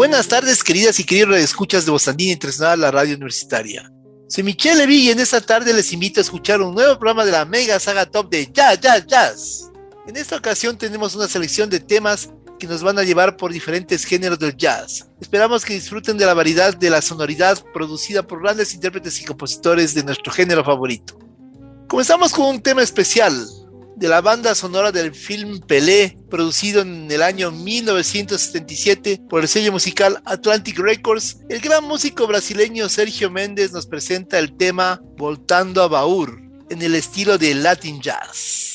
Buenas tardes, queridas y queridos escuchas de Bostandina Internacional, la radio universitaria. Soy Michelle Levy y en esta tarde les invito a escuchar un nuevo programa de la mega saga top de Jazz, Jazz, Jazz. En esta ocasión tenemos una selección de temas que nos van a llevar por diferentes géneros del jazz. Esperamos que disfruten de la variedad de la sonoridad producida por grandes intérpretes y compositores de nuestro género favorito. Comenzamos con un tema especial, de la banda sonora del film Pelé, producido en el año 1977 por el sello musical Atlantic Records, el gran músico brasileño Sergio Méndez nos presenta el tema Voltando a Baur, en el estilo de Latin Jazz.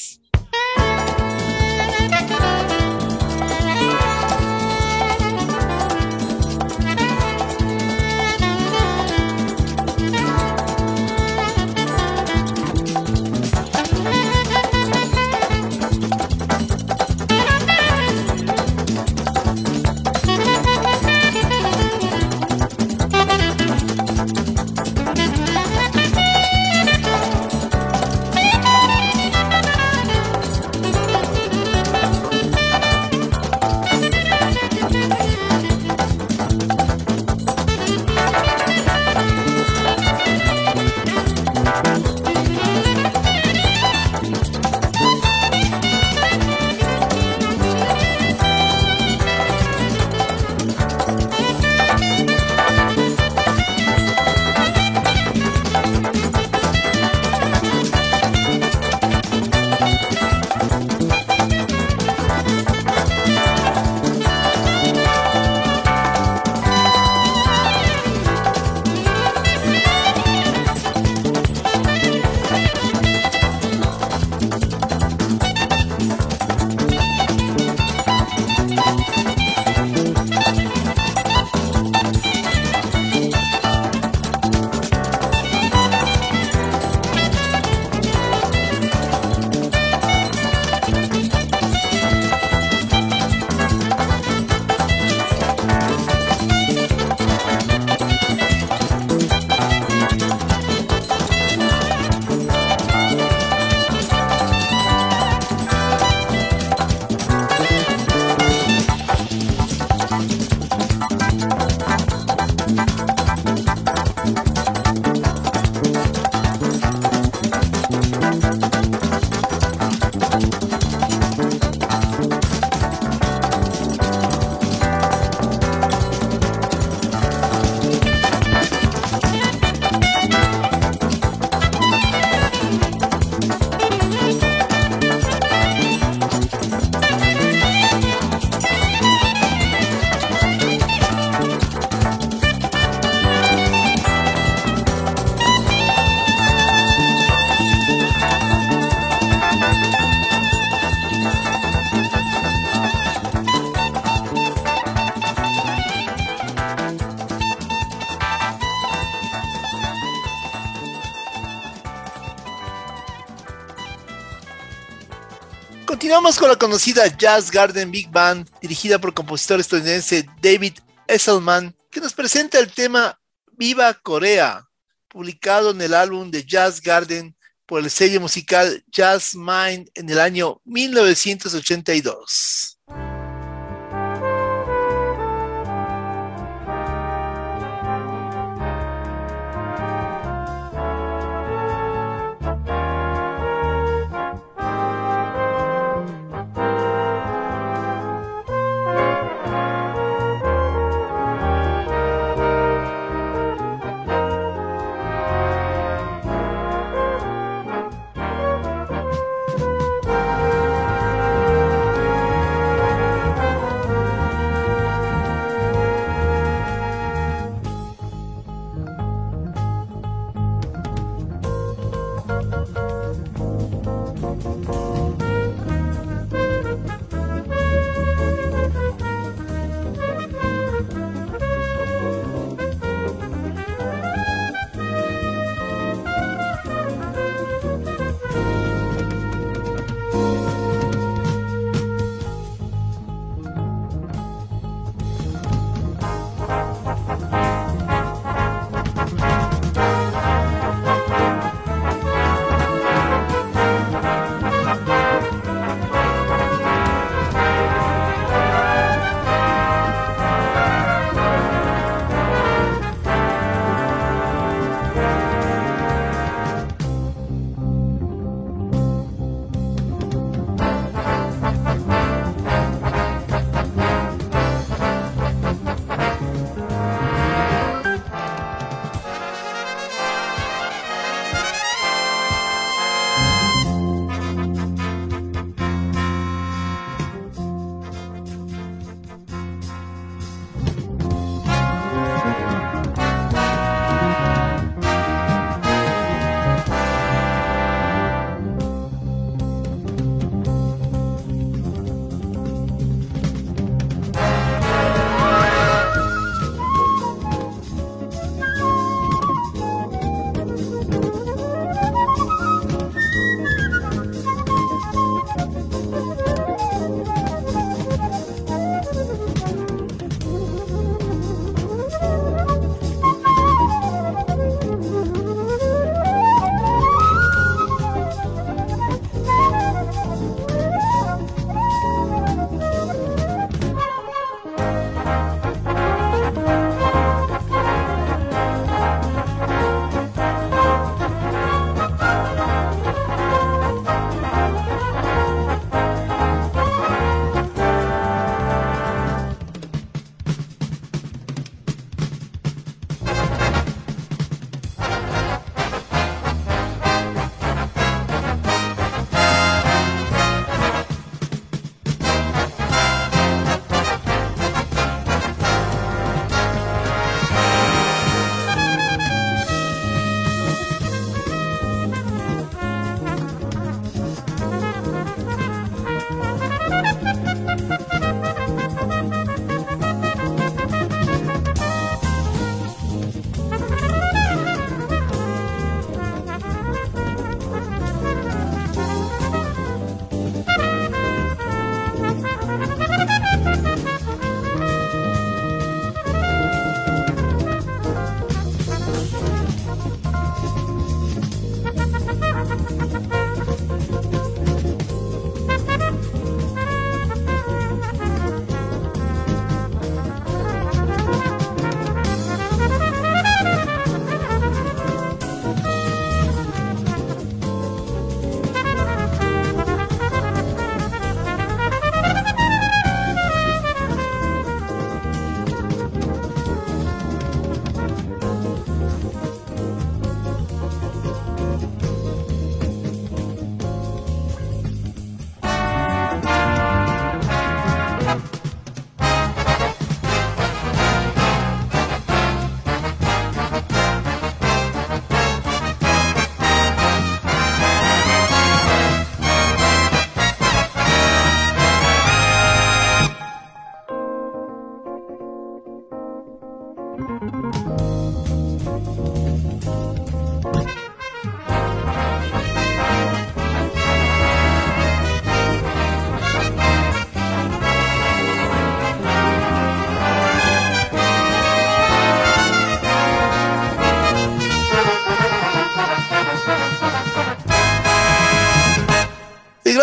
Continuamos con la conocida Jazz Garden Big Band, dirigida por el compositor estadounidense David Esselman, que nos presenta el tema Viva Corea, publicado en el álbum de Jazz Garden por el sello musical Jazz Mind en el año 1982.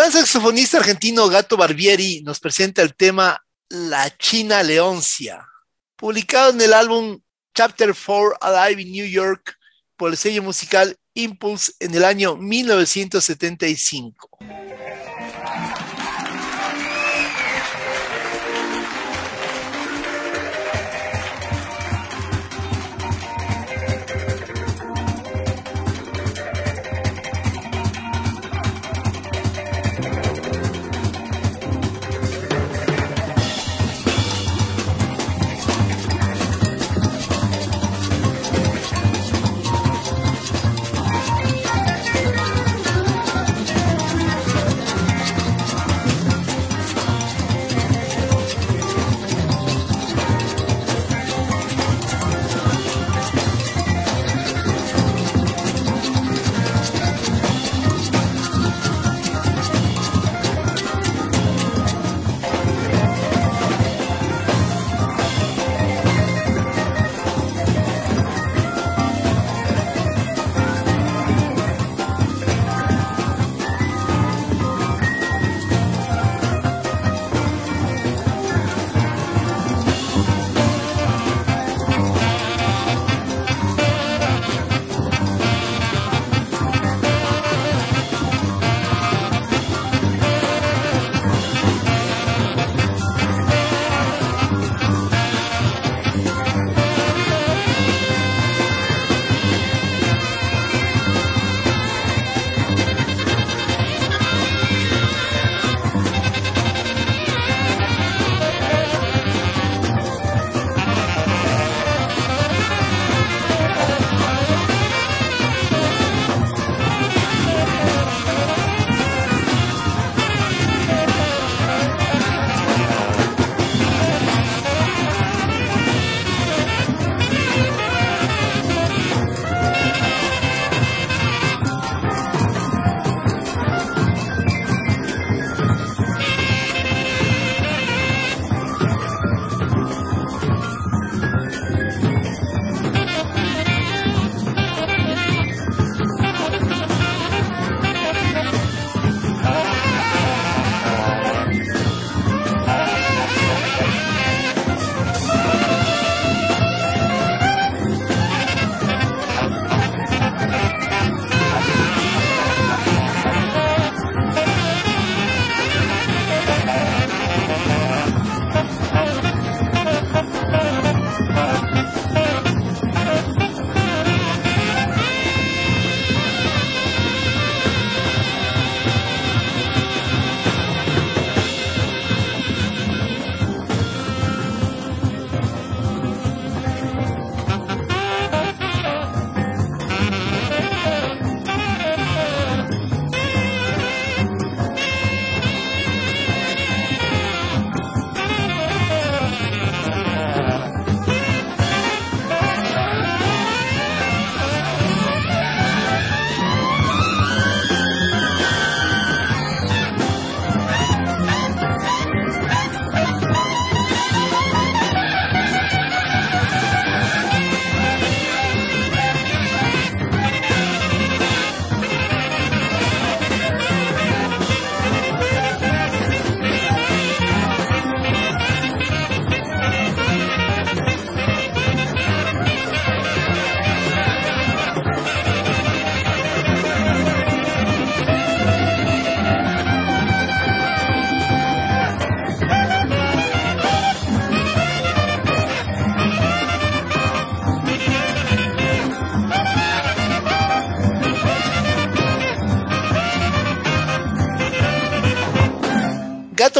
Gran saxofonista argentino Gato Barbieri nos presenta el tema La China Leoncia, publicado en el álbum Chapter 4 Alive in New York por el sello musical Impulse en el año 1975.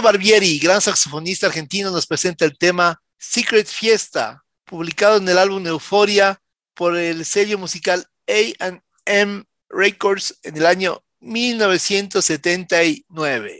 Barbieri, gran saxofonista argentino, nos presenta el tema Secret Fiesta, publicado en el álbum Euforia por el sello musical AM Records en el año 1979.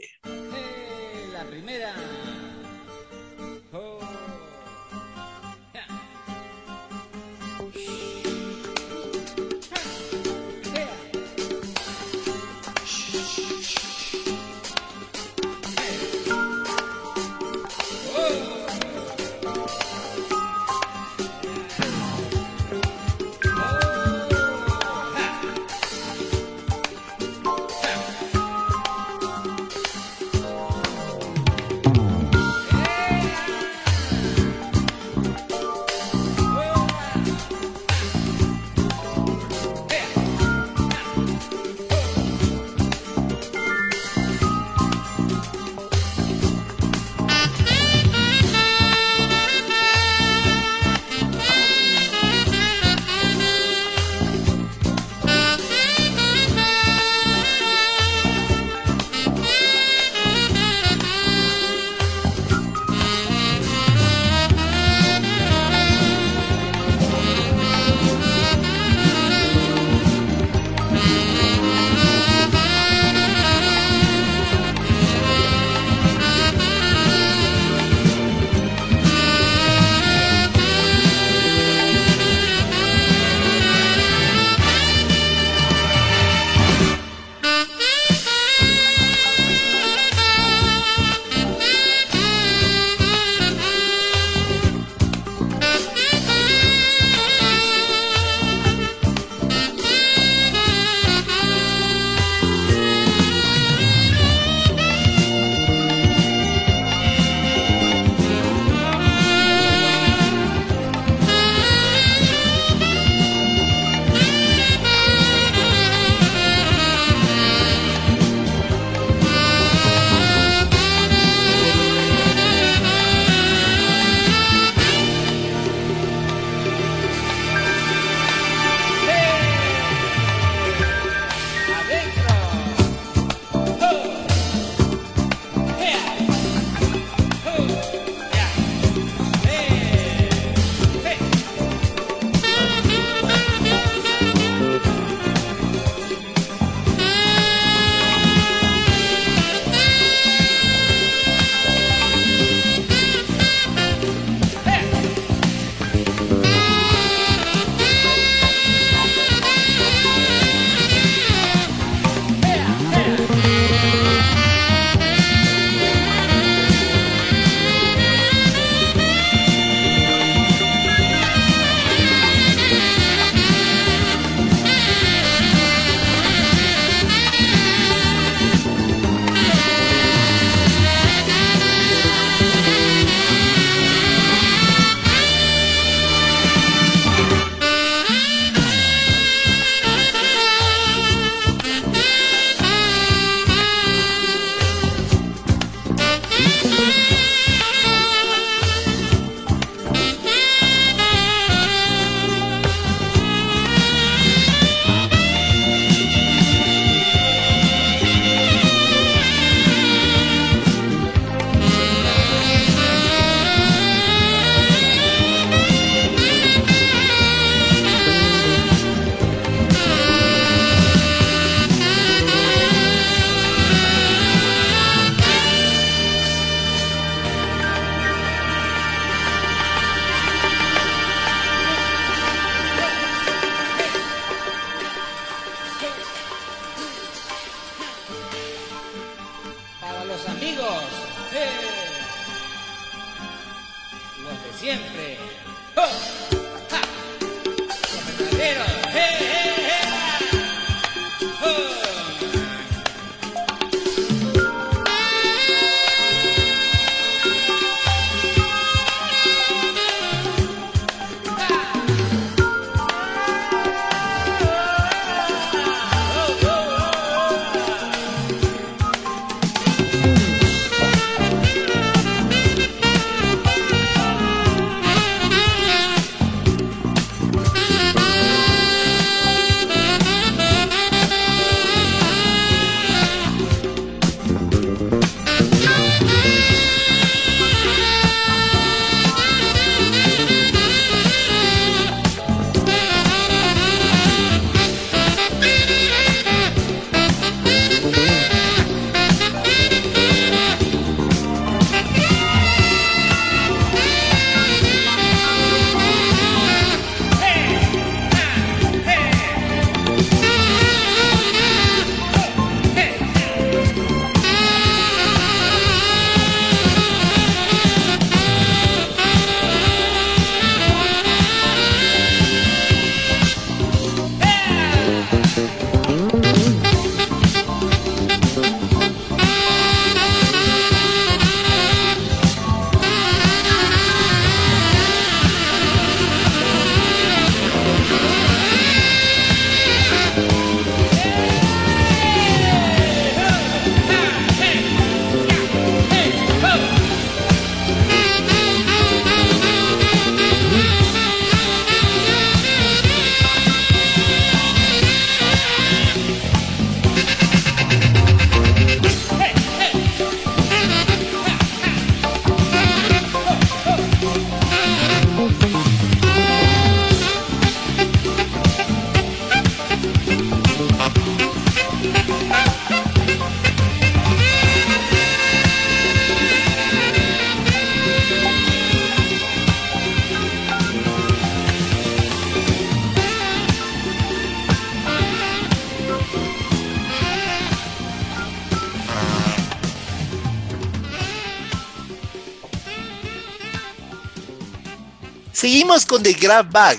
Con The Grab Bag,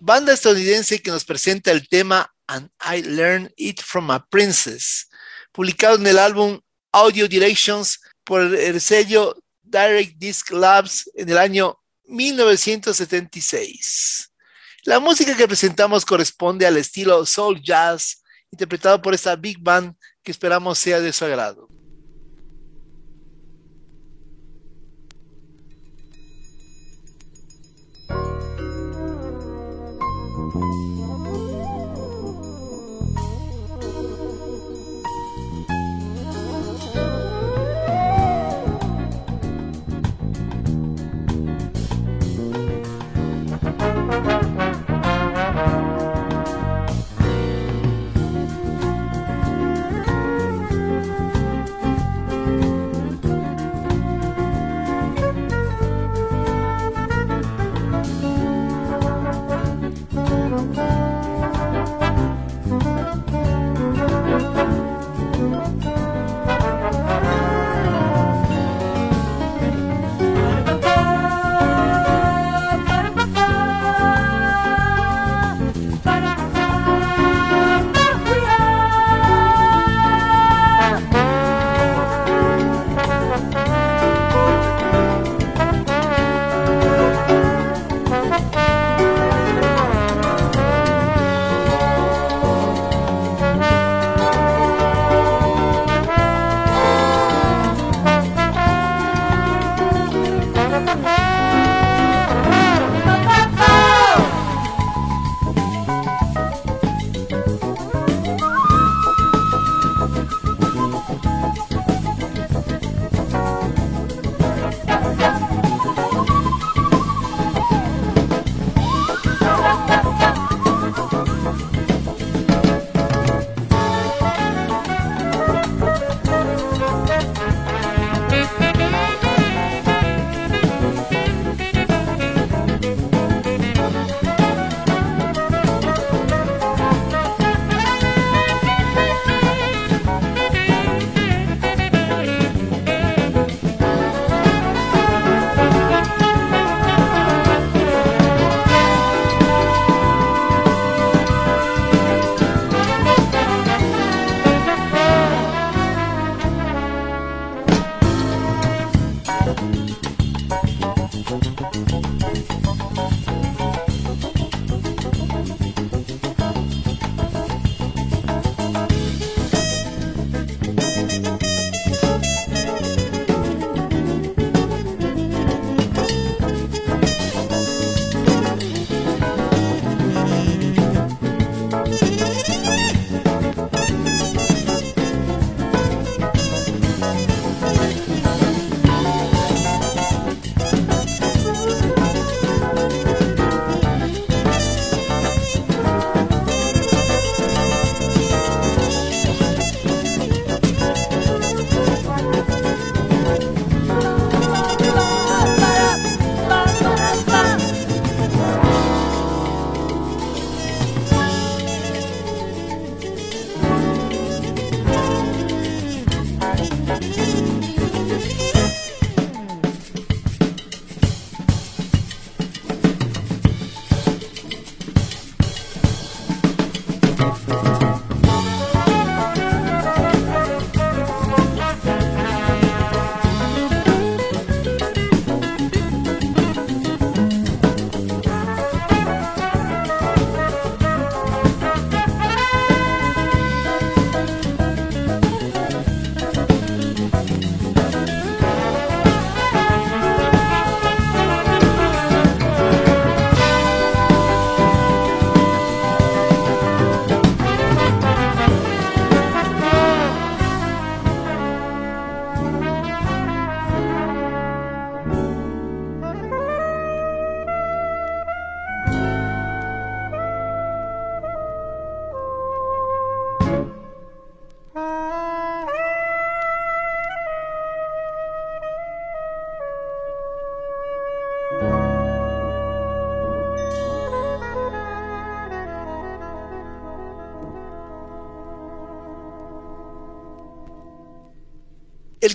banda estadounidense que nos presenta el tema And I Learned It From a Princess, publicado en el álbum Audio Directions por el sello Direct Disc Labs en el año 1976. La música que presentamos corresponde al estilo soul jazz, interpretado por esta big band que esperamos sea de su agrado.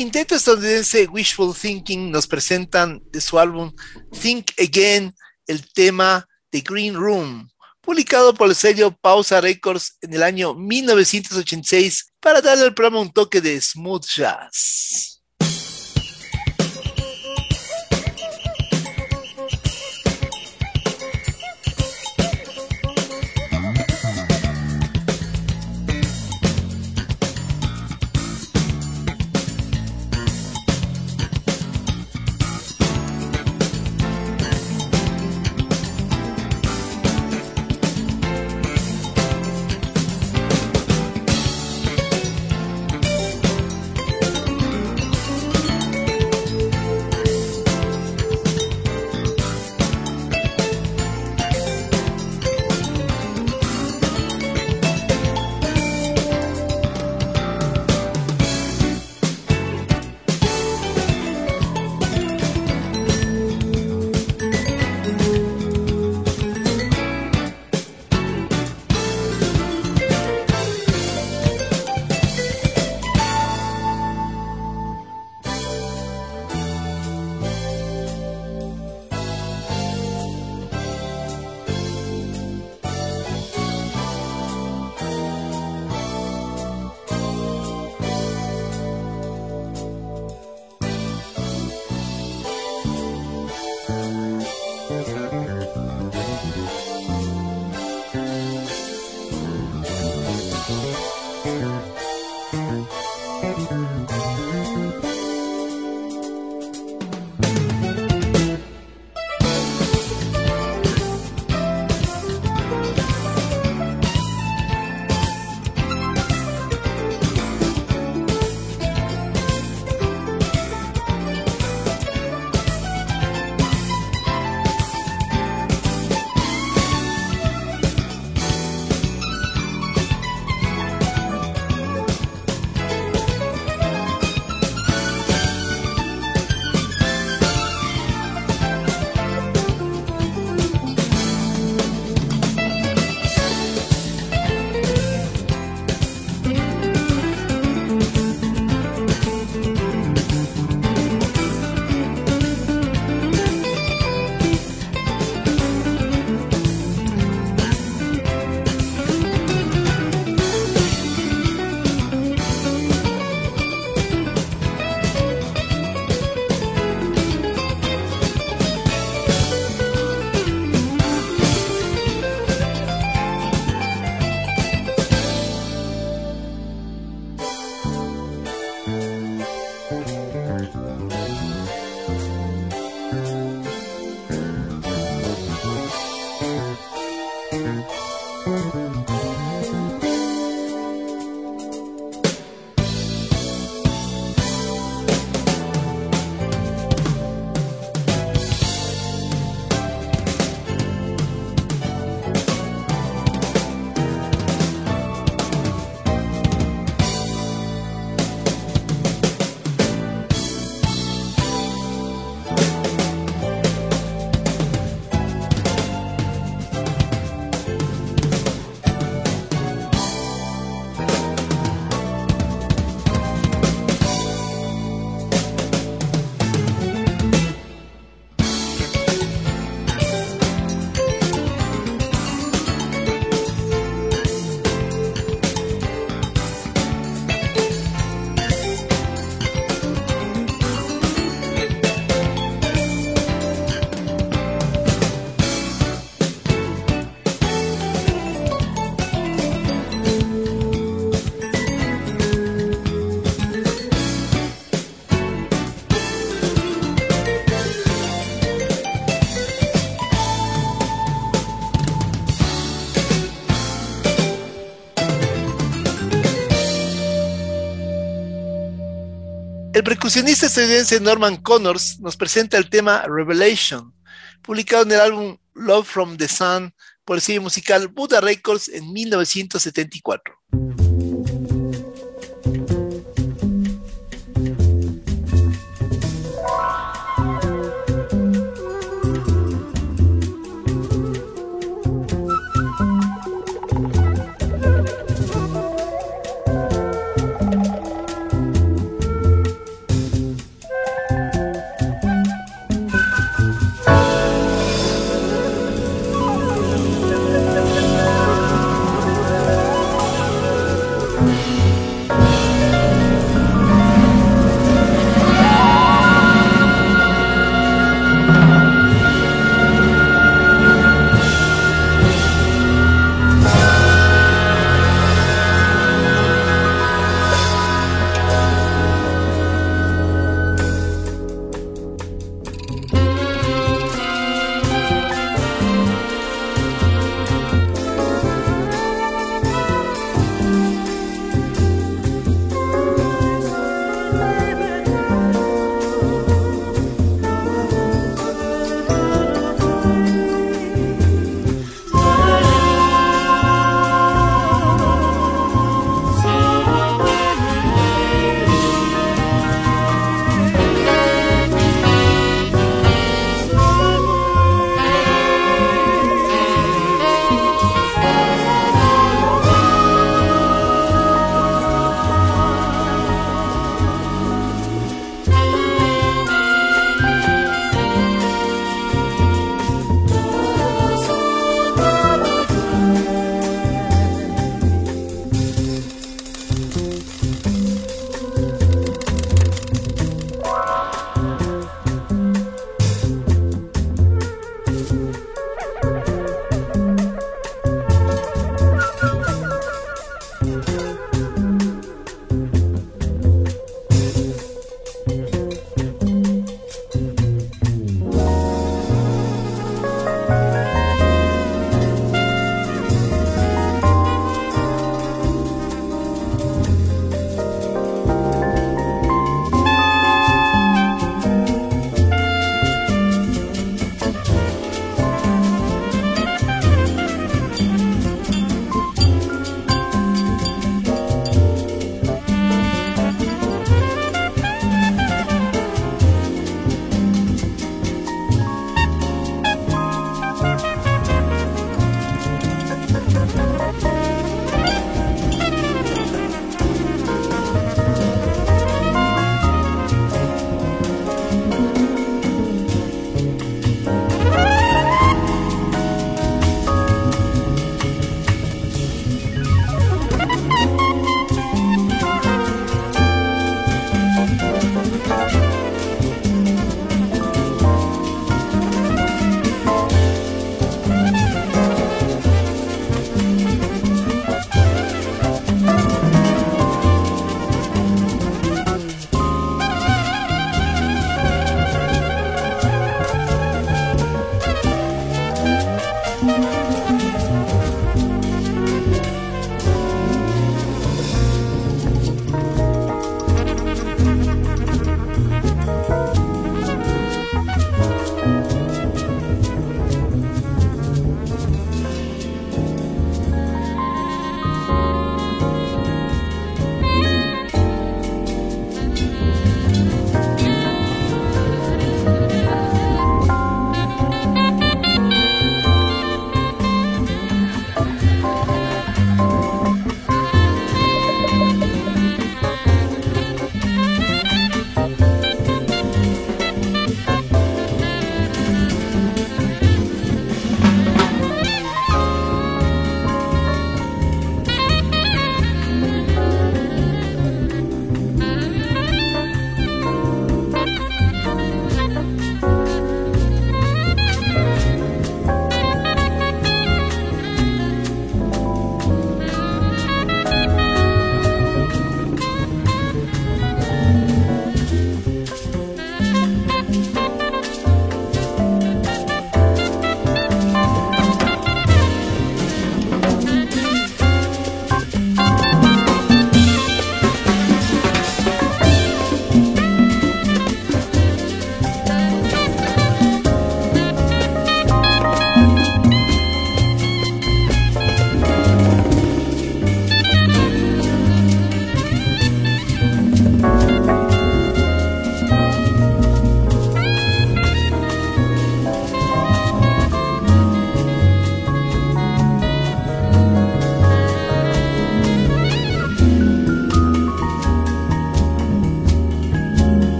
Quinteto estadounidense Wishful Thinking nos presentan de su álbum Think Again el tema The Green Room, publicado por el sello Pausa Records en el año 1986 para darle al programa un toque de smooth jazz. Percusionista estadounidense Norman Connors nos presenta el tema Revelation, publicado en el álbum Love from the Sun por el sello musical Buddha Records en 1974.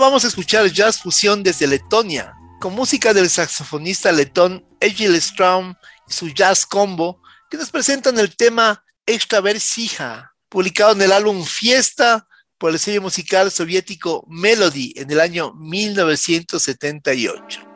Vamos a escuchar jazz fusión desde Letonia, con música del saxofonista letón Egil Straum y su jazz combo, que nos presentan el tema Extraversija, publicado en el álbum Fiesta por el sello musical soviético Melody en el año 1978.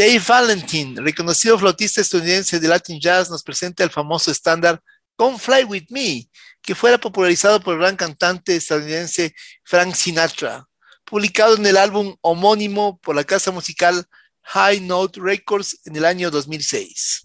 Dave Valentine, reconocido flautista estadounidense de Latin Jazz, nos presenta el famoso estándar Come Fly With Me, que fuera popularizado por el gran cantante estadounidense Frank Sinatra, publicado en el álbum homónimo por la casa musical High Note Records en el año 2006.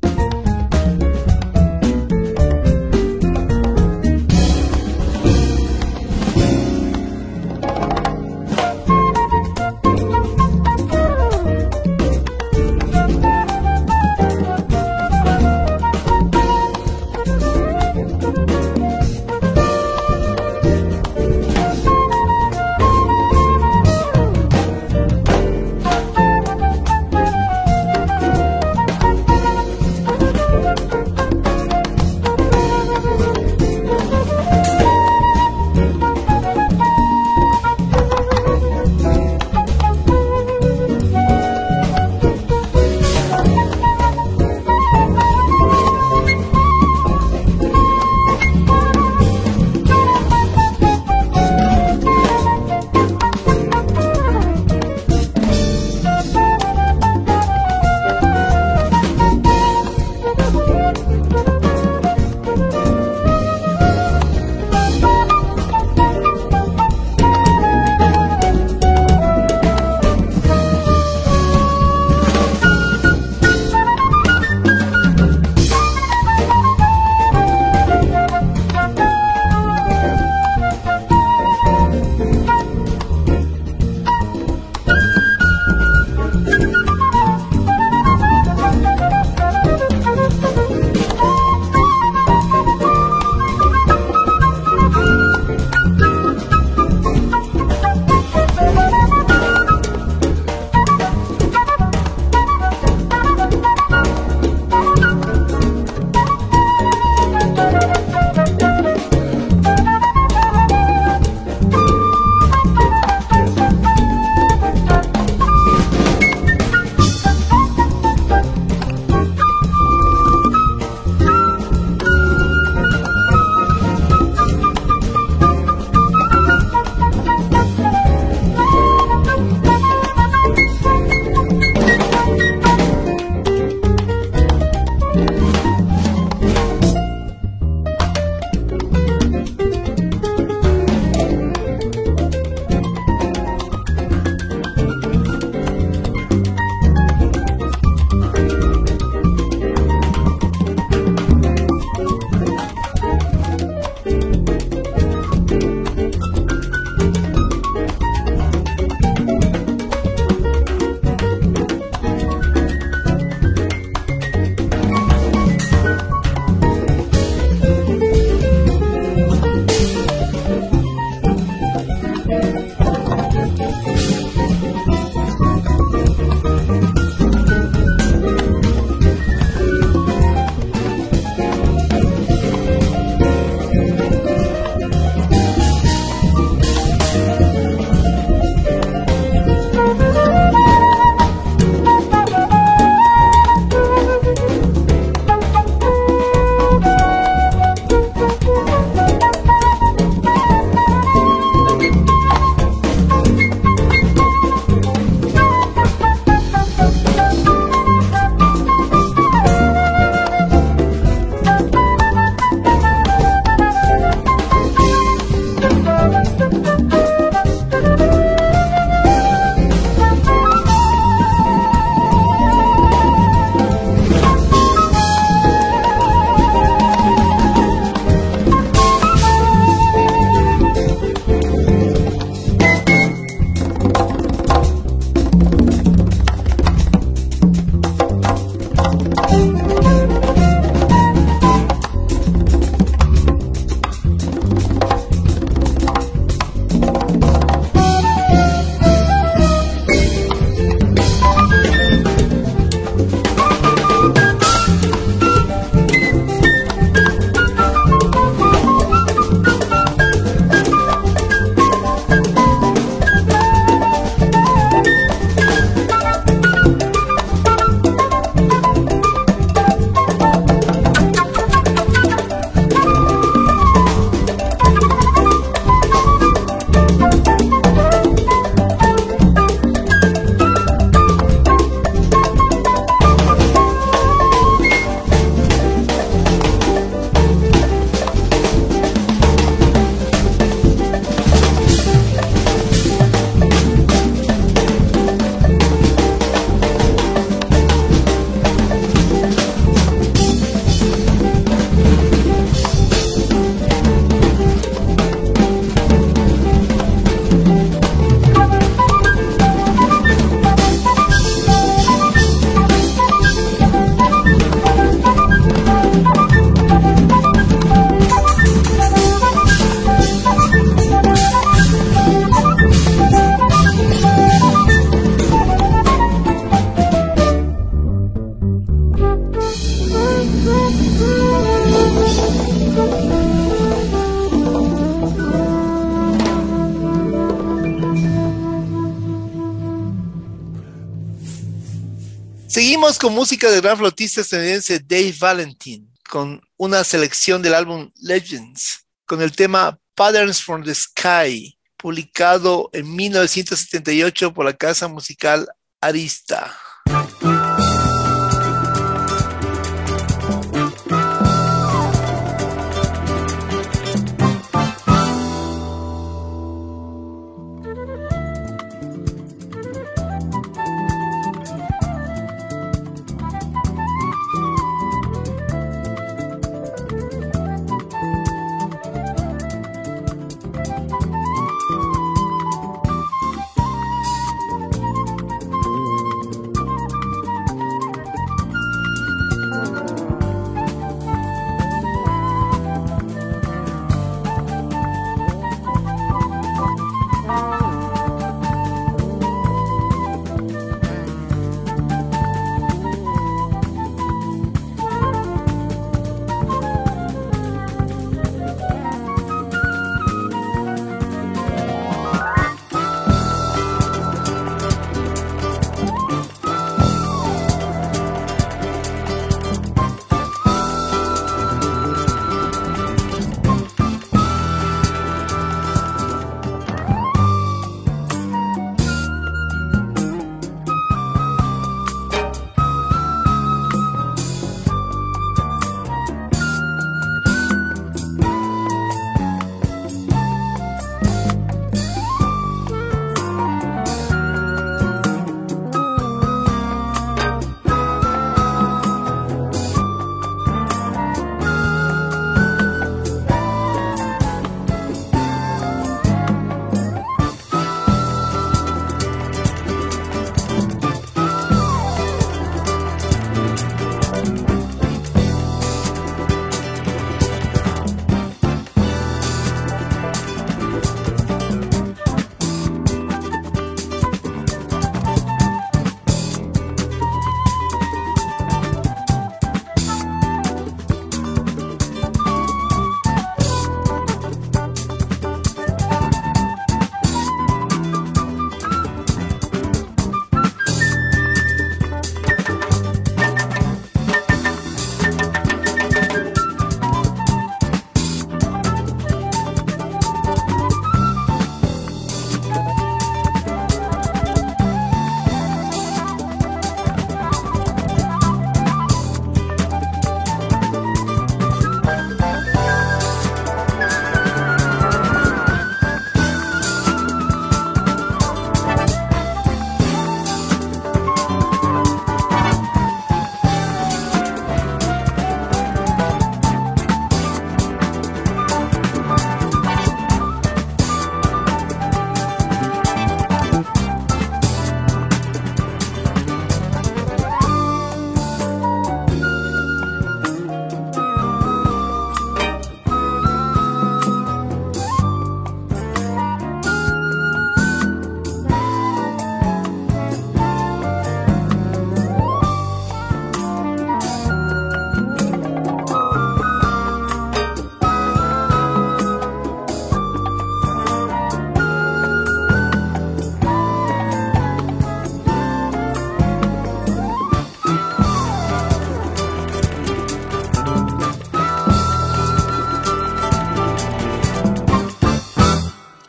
Seguimos con música del gran flotista estadounidense Dave Valentin, con una selección del álbum Legends, con el tema Patterns from the Sky, publicado en 1978 por la casa musical Arista.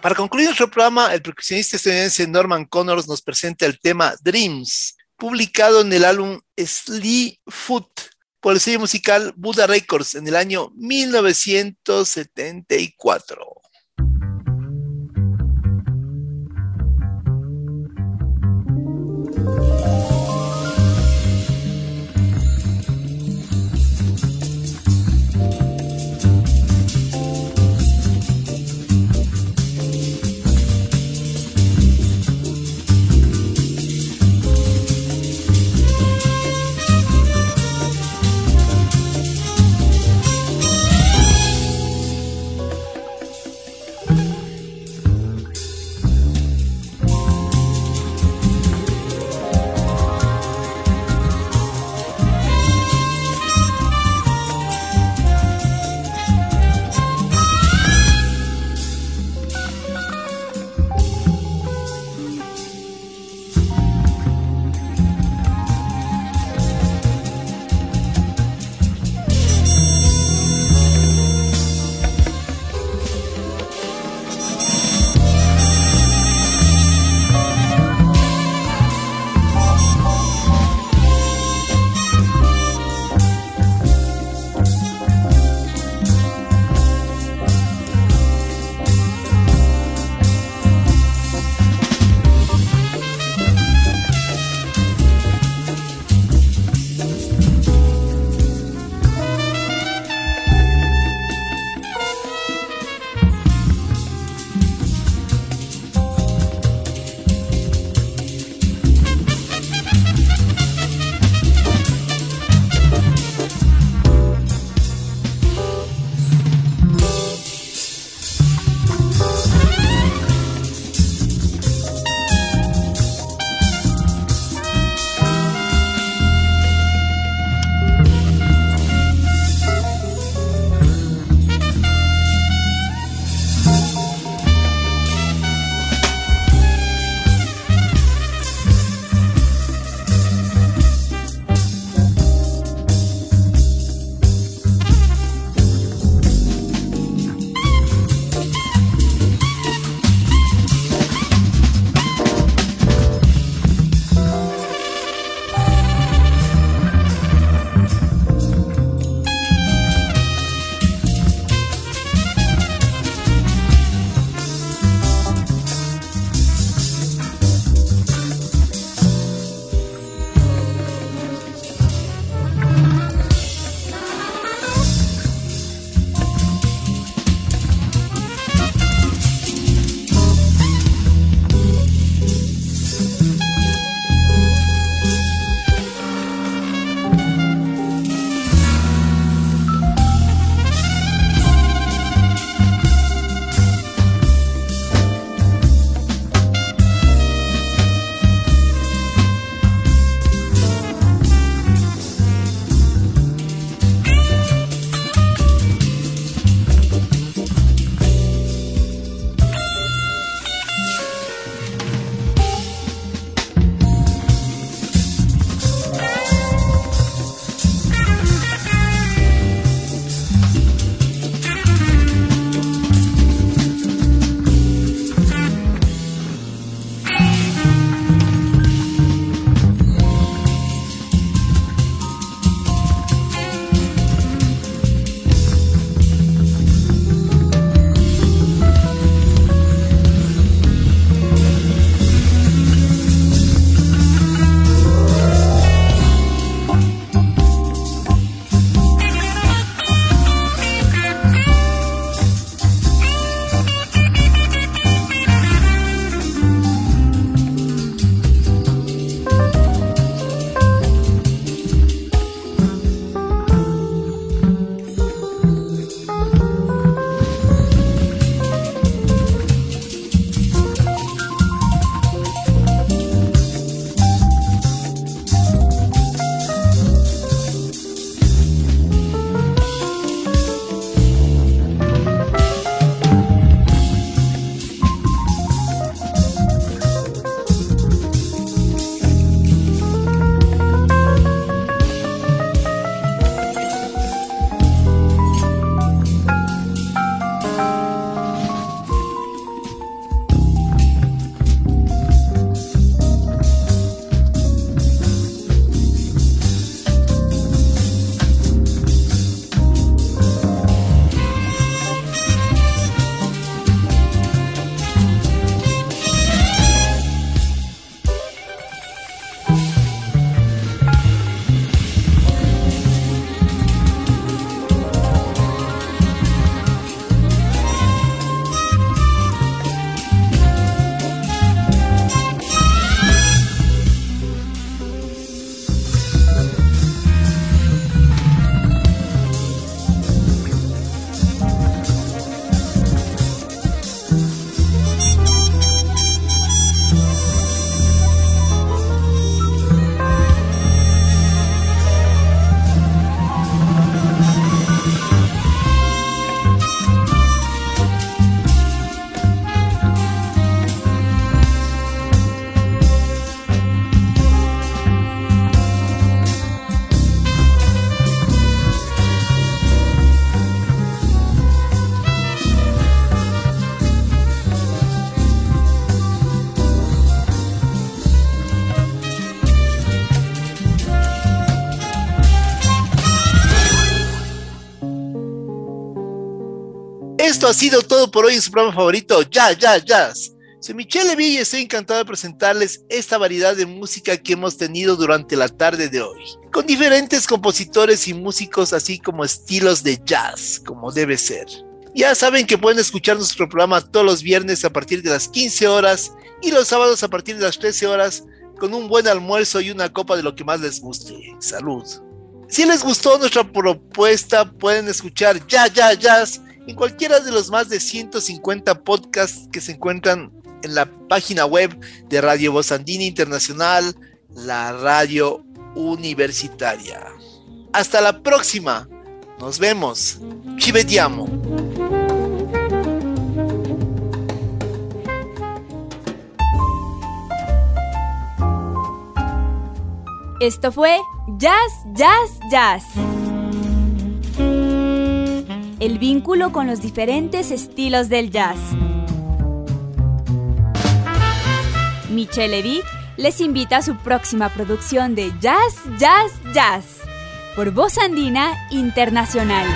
Para concluir nuestro programa, el percusionista estadounidense Norman Connors nos presenta el tema Dreams, publicado en el álbum Slee Foot por el sello musical Buddha Records en el año 1974. Ha sido todo por hoy en su programa favorito, Ya, Ya, Jazz. Soy Michelle Levy y estoy encantado de presentarles esta variedad de música que hemos tenido durante la tarde de hoy, con diferentes compositores y músicos así como estilos de jazz, como debe ser. Ya saben que pueden escuchar nuestro programa todos los viernes a partir de las 15 horas y los sábados a partir de las 13 horas con un buen almuerzo y una copa de lo que más les guste. Salud. Si les gustó nuestra propuesta, pueden escuchar Ya Ya Jazz en cualquiera de los más de 150 podcasts que se encuentran en la página web de Radio Voz Andina Internacional, la radio universitaria. Hasta la próxima. Nos vemos. Chivetiamo. Esto fue Jazz, Jazz, Jazz. El vínculo con los diferentes estilos del jazz. Michelle Levy les invita a su próxima producción de Jazz, Jazz, Jazz por Voz Andina Internacional.